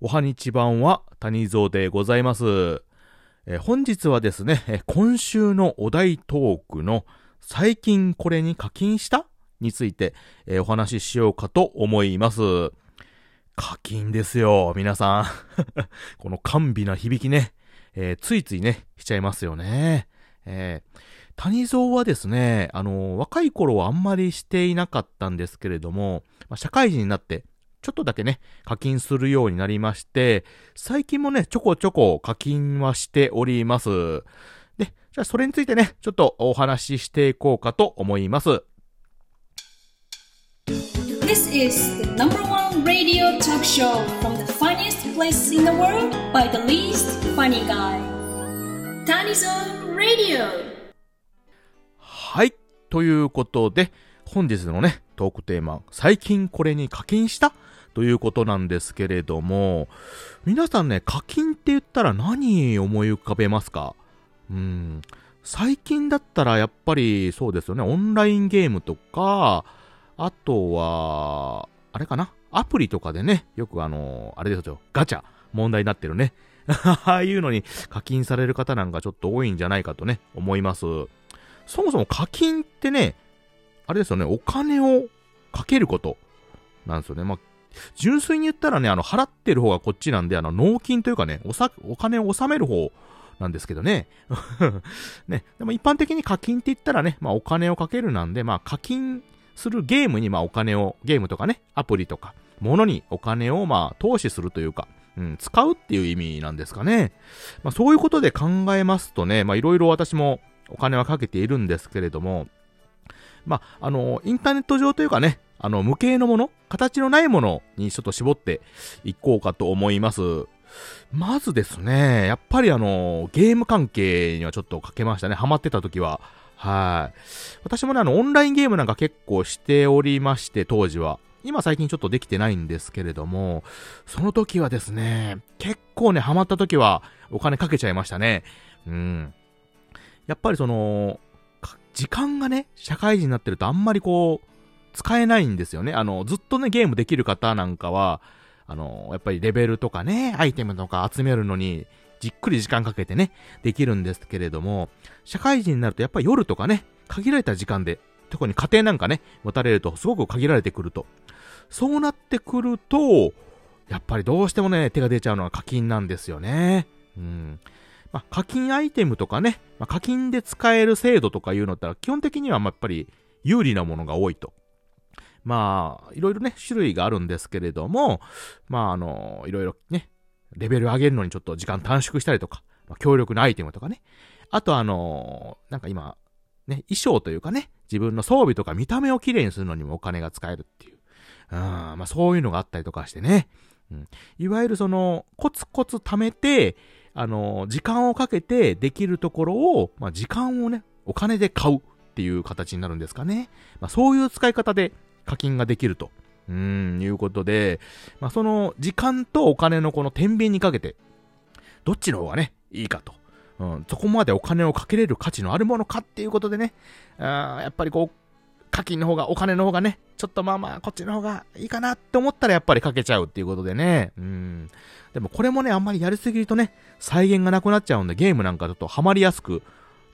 おはにちばんは谷蔵でございます。え本日はですね、今週のお題トークの最近これに課金した？について、えお話ししようかと思います。課金ですよ、皆さん。この甘美な響きね、えーついついね、しちゃいますよね。えー谷蔵はですね、あのー若い頃はあんまりしていなかったんですけれども、まあ社会人になって、ちょっとだけね、課金するようになりまして、最近もね、ちょこちょこ課金はしております。で、じゃあそれについてね、ちょっとお話ししていこうかと思います。This is the number one radio talk show from the funniest place in the world by the least funny guy. Tanizo Radio. はい。ということで、本日のね、トークテーマ、最近これに課金した？ということなんですけれども、皆さんね、課金って言ったら何思い浮かべますか？うん。最近だったらやっぱりそうですよね、オンラインゲームとか、あとは、あれかな？アプリとかでね、よくあの、あれですよ、ガチャ、問題になってるね。ああいうのに課金される方なんかちょっと多いんじゃないかとね、思います。そもそも課金ってね、あれですよね、お金をかけることなんですよね。まあ、純粋に言ったらね、あの、払ってる方がこっちなんで、あの、納金というかね、おさ、お金を納める方なんですけどね。ね、でも一般的に課金って言ったらね、まあ、お金をかけるなんで、まあ、課金するゲームに、まあ、お金を、ゲームとかね、アプリとか、ものにお金を、まあ、投資するというか、うん、使うっていう意味なんですかね。まあ、そういうことで考えますとね、まあ、いろいろ私もお金はかけているんですけれども、まあ、あの、インターネット上というかね、あの、無形のもの、形のないものにちょっと絞っていこうかと思います。まずですね、やっぱりあの、ゲーム関係にはちょっとかけましたね。ハマってた時は。はい。私もね、あの、オンラインゲームなんか結構しておりまして、当時は。今最近ちょっとできてないんですけれども、その時はですね、結構ね、ハマった時はお金かけちゃいましたね。うん。やっぱりその、か時間がね、社会人になってるとあんまりこう、使えないんですよね。あの、ずっとね、ゲームできる方なんかは、あの、やっぱりレベルとかね、アイテムとか集めるのに、じっくり時間かけてね、できるんですけれども、社会人になるとやっぱり夜とかね、限られた時間で、特に家庭なんかね、持たれるとすごく限られてくると。そうなってくると、やっぱりどうしてもね、手が出ちゃうのは課金なんですよね。うん。まあ、課金アイテムとかね、まあ、課金で使える制度とかいうのってのは基本的にはまあやっぱり有利なものが多いと。まあ、いろいろね、種類があるんですけれども、まあ、あの、いろいろね、レベル上げるのにちょっと時間短縮したりとか、まあ、強力なアイテムとかね。あとあの、なんか今、ね、衣装というかね、自分の装備とか見た目をきれいにするのにもお金が使えるっていう。うん、まあそういうのがあったりとかしてね。うん。いわゆるその、コツコツ貯めて、あの、時間をかけてできるところを、まあ時間をね、お金で買うっていう形になるんですかね。まあそういう使い方で課金ができると。うん、いうことで、まあその時間とお金のこの天秤にかけて、どっちの方がね、いいかと。うん、そこまでお金をかけれる価値のあるものかっていうことでね、あーやっぱりこう、課金の方が、お金の方がね、ちょっとまあまあ、こっちの方がいいかなって思ったらやっぱりかけちゃうっていうことでね。うん。でもこれもね、あんまりやりすぎるとね、再現がなくなっちゃうんで、ゲームなんかだとハマりやすく、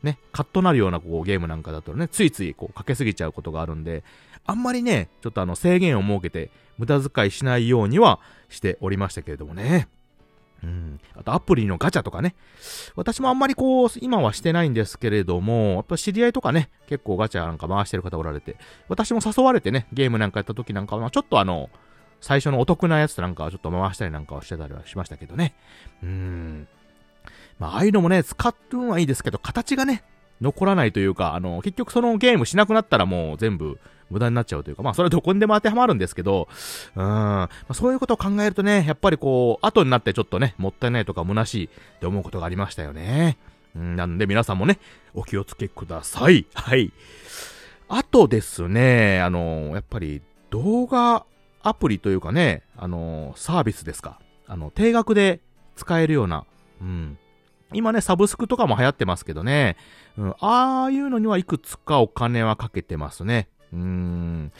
ね、カッとなるようなこうゲームなんかだとね、ついついこうかけすぎちゃうことがあるんで、あんまりね、ちょっとあの制限を設けて、無駄遣いしないようにはしておりましたけれどもね。うん。あとアプリのガチャとかね。私もあんまりこう、今はしてないんですけれども、やっぱ知り合いとかね、結構ガチャなんか回してる方おられて、私も誘われてね、ゲームなんかやった時なんかは、ちょっとあの、最初のお得なやつなんかはちょっと回したりなんかはしてたりはしましたけどね。うーん。まあ、ああいうのもね、使うのはいいですけど、形がね、残らないというか、あの、結局そのゲームしなくなったらもう全部無駄になっちゃうというか、まあそれはどこにでも当てはまるんですけど、うん、まあ、そういうことを考えるとね、やっぱりこう、後になってちょっとね、もったいないとか虚しいって思うことがありましたよね。うん、なんで皆さんもね、お気をつけください。はい。あとですね、あの、やっぱり動画アプリというかね、あの、サービスですか。あの、定額で使えるような、うん。今ね、サブスクとかも流行ってますけどね、うん、ああいうのにはいくつかお金はかけてますね。うーん。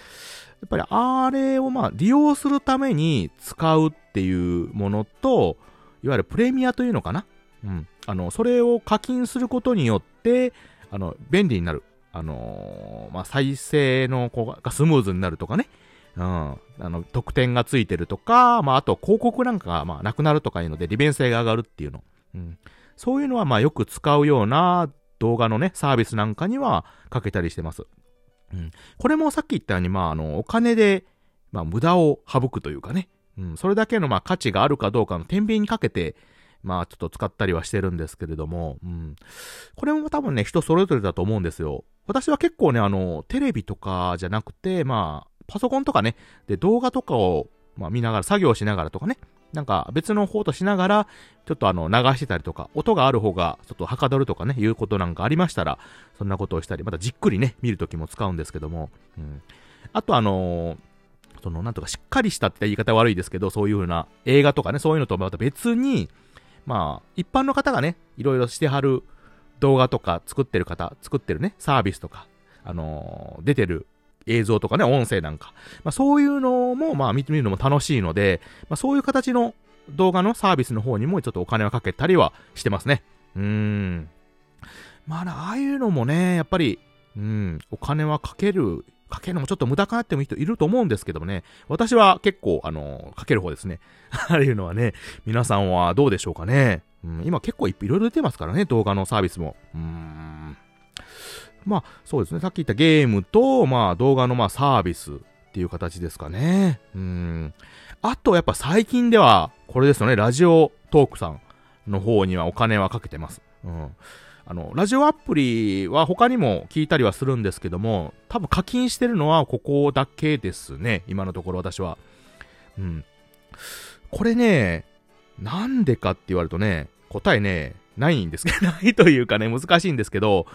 やっぱりあれをまあ利用するために使うっていうものと、いわゆるプレミアというのかなうん。あの、それを課金することによって、あの、便利になる。あのー、まあ、再生のこうがスムーズになるとかね。うん。あの、得点がついてるとか、まあ、あと広告なんかが、まあ、なくなるとかいうので、利便性が上がるっていうの。うん。そういうのは、まあ、よく使うような動画のね、サービスなんかにはかけたりしてます。うん。これもさっき言ったように、まあ、あの、お金で、まあ、無駄を省くというかね。うん。それだけの、まあ、価値があるかどうかの天秤にかけて、まあ、ちょっと使ったりはしてるんですけれども、うん。これも多分ね、人それぞれだと思うんですよ。私は結構ね、あの、テレビとかじゃなくて、まあ、パソコンとかね、で、動画とかを、まあ、見ながら、作業しながらとかね、なんか別の方としながら、ちょっとあの、流してたりとか、音がある方が、ちょっとはかどるとかね、いうことなんかありましたら、そんなことをしたり、またじっくりね、見るときも使うんですけども、うん。あとあのー、その、なんとかしっかりしたって言い方悪いですけど、そういう風な映画とかね、そういうのとまた別に、まあ、一般の方がね、いろいろしてはる動画とか作ってる方、作ってるね、サービスとか、あのー、出てる映像とかね、音声なんか。まあそういうのも、まあ見てみるのも楽しいので、まあそういう形の動画のサービスの方にもちょっとお金をかけたりはしてますね。うーん。まあああいうのもね、やっぱり、うん、お金はかける、かけるのもちょっと無駄かなってもいい人いると思うんですけどもね。私は結構、あの、かける方ですね。ああいうのはね、皆さんはどうでしょうかね。うん、今結構いろいろ出てますからね、動画のサービスも。うーん。まあ、そうですね。さっき言ったゲームと、まあ、動画のまあ、サービスっていう形ですかね。うん。あと、やっぱ最近では、これですよね。ラジオトークさんの方にはお金はかけてます。うん。あの、ラジオアプリは他にも聞いたりはするんですけども、多分課金してるのはここだけですね。今のところ私は。うん。これね、なんでかって言われるとね、答えね、ないんですけど、ないというかね、難しいんですけど、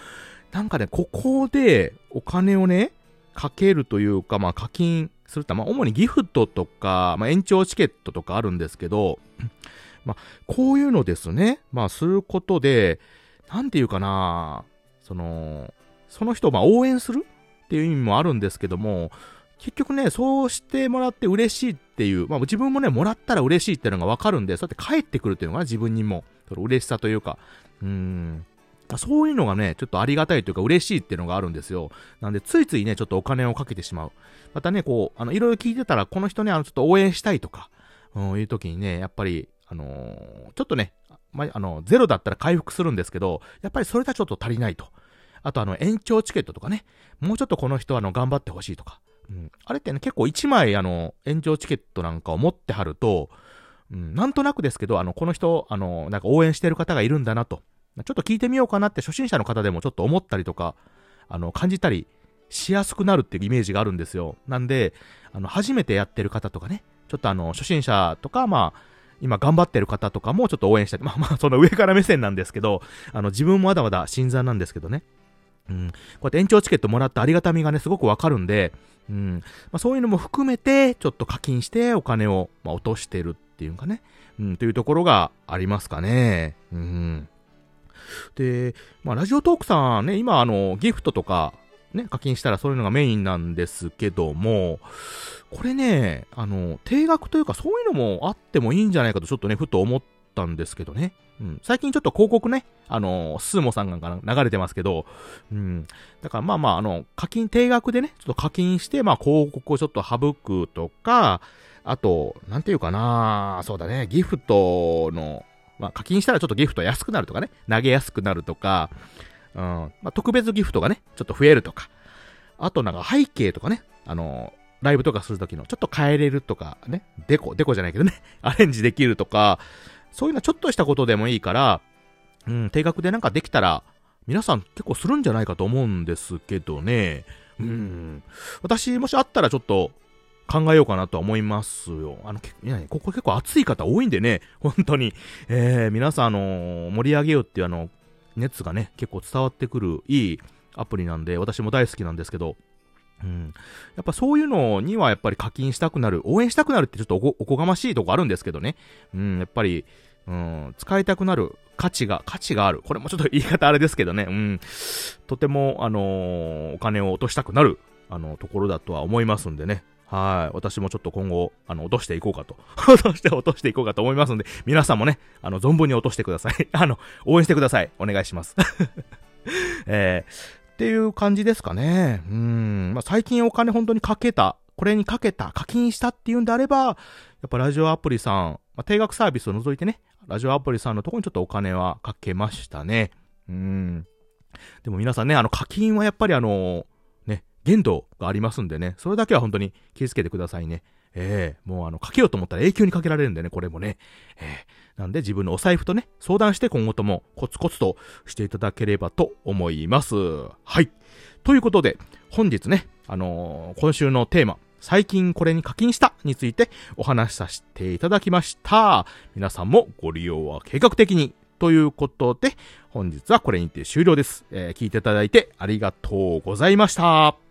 なんかね、ここでお金をね、かけるというか、まあ課金すると、まあ主にギフトとか、まあ延長チケットとかあるんですけど、まあこういうのですね、まあすることで、なんていうかな、その、その人をまあ応援するっていう意味もあるんですけども、結局ね、そうしてもらって嬉しいっていう、まあ自分もね、もらったら嬉しいっていうのがわかるんで、そうやって帰ってくるっていうのが自分にも、その嬉しさというか、うん、そういうのがね、ちょっとありがたいというか嬉しいっていうのがあるんですよ。なんで、ついついね、ちょっとお金をかけてしまう。またね、こう、あの、いろいろ聞いてたら、この人ね、あの、ちょっと応援したいとか、うん、いう時にね、やっぱり、あのー、ちょっとね、まあ、の、ゼロだったら回復するんですけど、やっぱりそれじゃちょっと足りないと。あと、あの、延長チケットとかね、もうちょっとこの人、あの、頑張ってほしいとか。うん、あれってね、結構1枚、あの、延長チケットなんかを持ってはると、うん、なんとなくですけど、あの、この人、あの、なんか応援してる方がいるんだなと。ちょっと聞いてみようかなって初心者の方でもちょっと思ったりとか、あの、感じたりしやすくなるっていうイメージがあるんですよ。なんで、あの、初めてやってる方とかね、ちょっとあの、初心者とか、まあ、今頑張ってる方とかもちょっと応援したい。まあまあ、その上から目線なんですけど、あの、自分もまだまだ新参なんですけどね。うん。こうやって延長チケットもらったありがたみがね、すごくわかるんで、うん。まあそういうのも含めて、ちょっと課金してお金を、まあ、落としてるっていうかね。うん、というところがありますかね。うん。で、まあ、ラジオトークさんね、今、あの、ギフトとか、ね、課金したらそういうのがメインなんですけども、これね、あの、定額というかそういうのもあってもいいんじゃないかとちょっとね、ふと思ったんですけどね。うん。最近ちょっと広告ね、あの、スーモさんが流れてますけど、うん。だからまあまあ、あの、課金、定額でね、ちょっと課金して、まあ広告をちょっと省くとか、あと、なんていうかなそうだね、ギフトの、まあ、課金したらちょっとギフト安くなるとかね、投げやすくなるとか、うん、まあ、特別ギフトがね、ちょっと増えるとか、あとなんか背景とかね、あのライブとかするときのちょっと変えれるとかね、デコ、デコじゃないけどね、アレンジできるとか、そういうのはちょっとしたことでもいいから、うん、定額でなんかできたら、皆さん結構するんじゃないかと思うんですけどね。うん。私、もしあったらちょっと、考えようかなとは思いますよ。あの、いやここ結構熱い方多いんでね、本当に。えー、皆さん、あのー、盛り上げようっていうあの、熱がね、結構伝わってくるいいアプリなんで、私も大好きなんですけど、うん。やっぱそういうのにはやっぱり課金したくなる、応援したくなるってちょっとおこがましいとこあるんですけどね。うん、やっぱり、うん、使いたくなる価値が、価値がある。これもちょっと言い方あれですけどね。うん。とても、あのー、お金を落としたくなる、あの、ところだとは思いますんでね。はい。私もちょっと今後、あの、落としていこうかと。落として落としていこうかと思いますので、皆さんもね、あの、存分に落としてください。あの、応援してください。お願いします。えー、っていう感じですかね。うん。まあ、最近お金本当にかけた、これにかけた、課金したっていうんであれば、やっぱラジオアプリさん、まあ、定額サービスを除いてね、ラジオアプリさんのとこにちょっとお金はかけましたね。うん。でも皆さんね、あの課金はやっぱりあの、限度がありますんでね、それだけは本当に気をつけてくださいね。ええー、もうあの、かけようと思ったら永久にかけられるんでね、これもね。ええー、なんで自分のお財布とね、相談して今後ともコツコツとしていただければと思います。はい。ということで、本日ね、あのー、今週のテーマ、最近これに課金したについてお話しさせていただきました。皆さんもご利用は計画的にということで、本日はこれにて終了です。えー、聞いていただいてありがとうございました。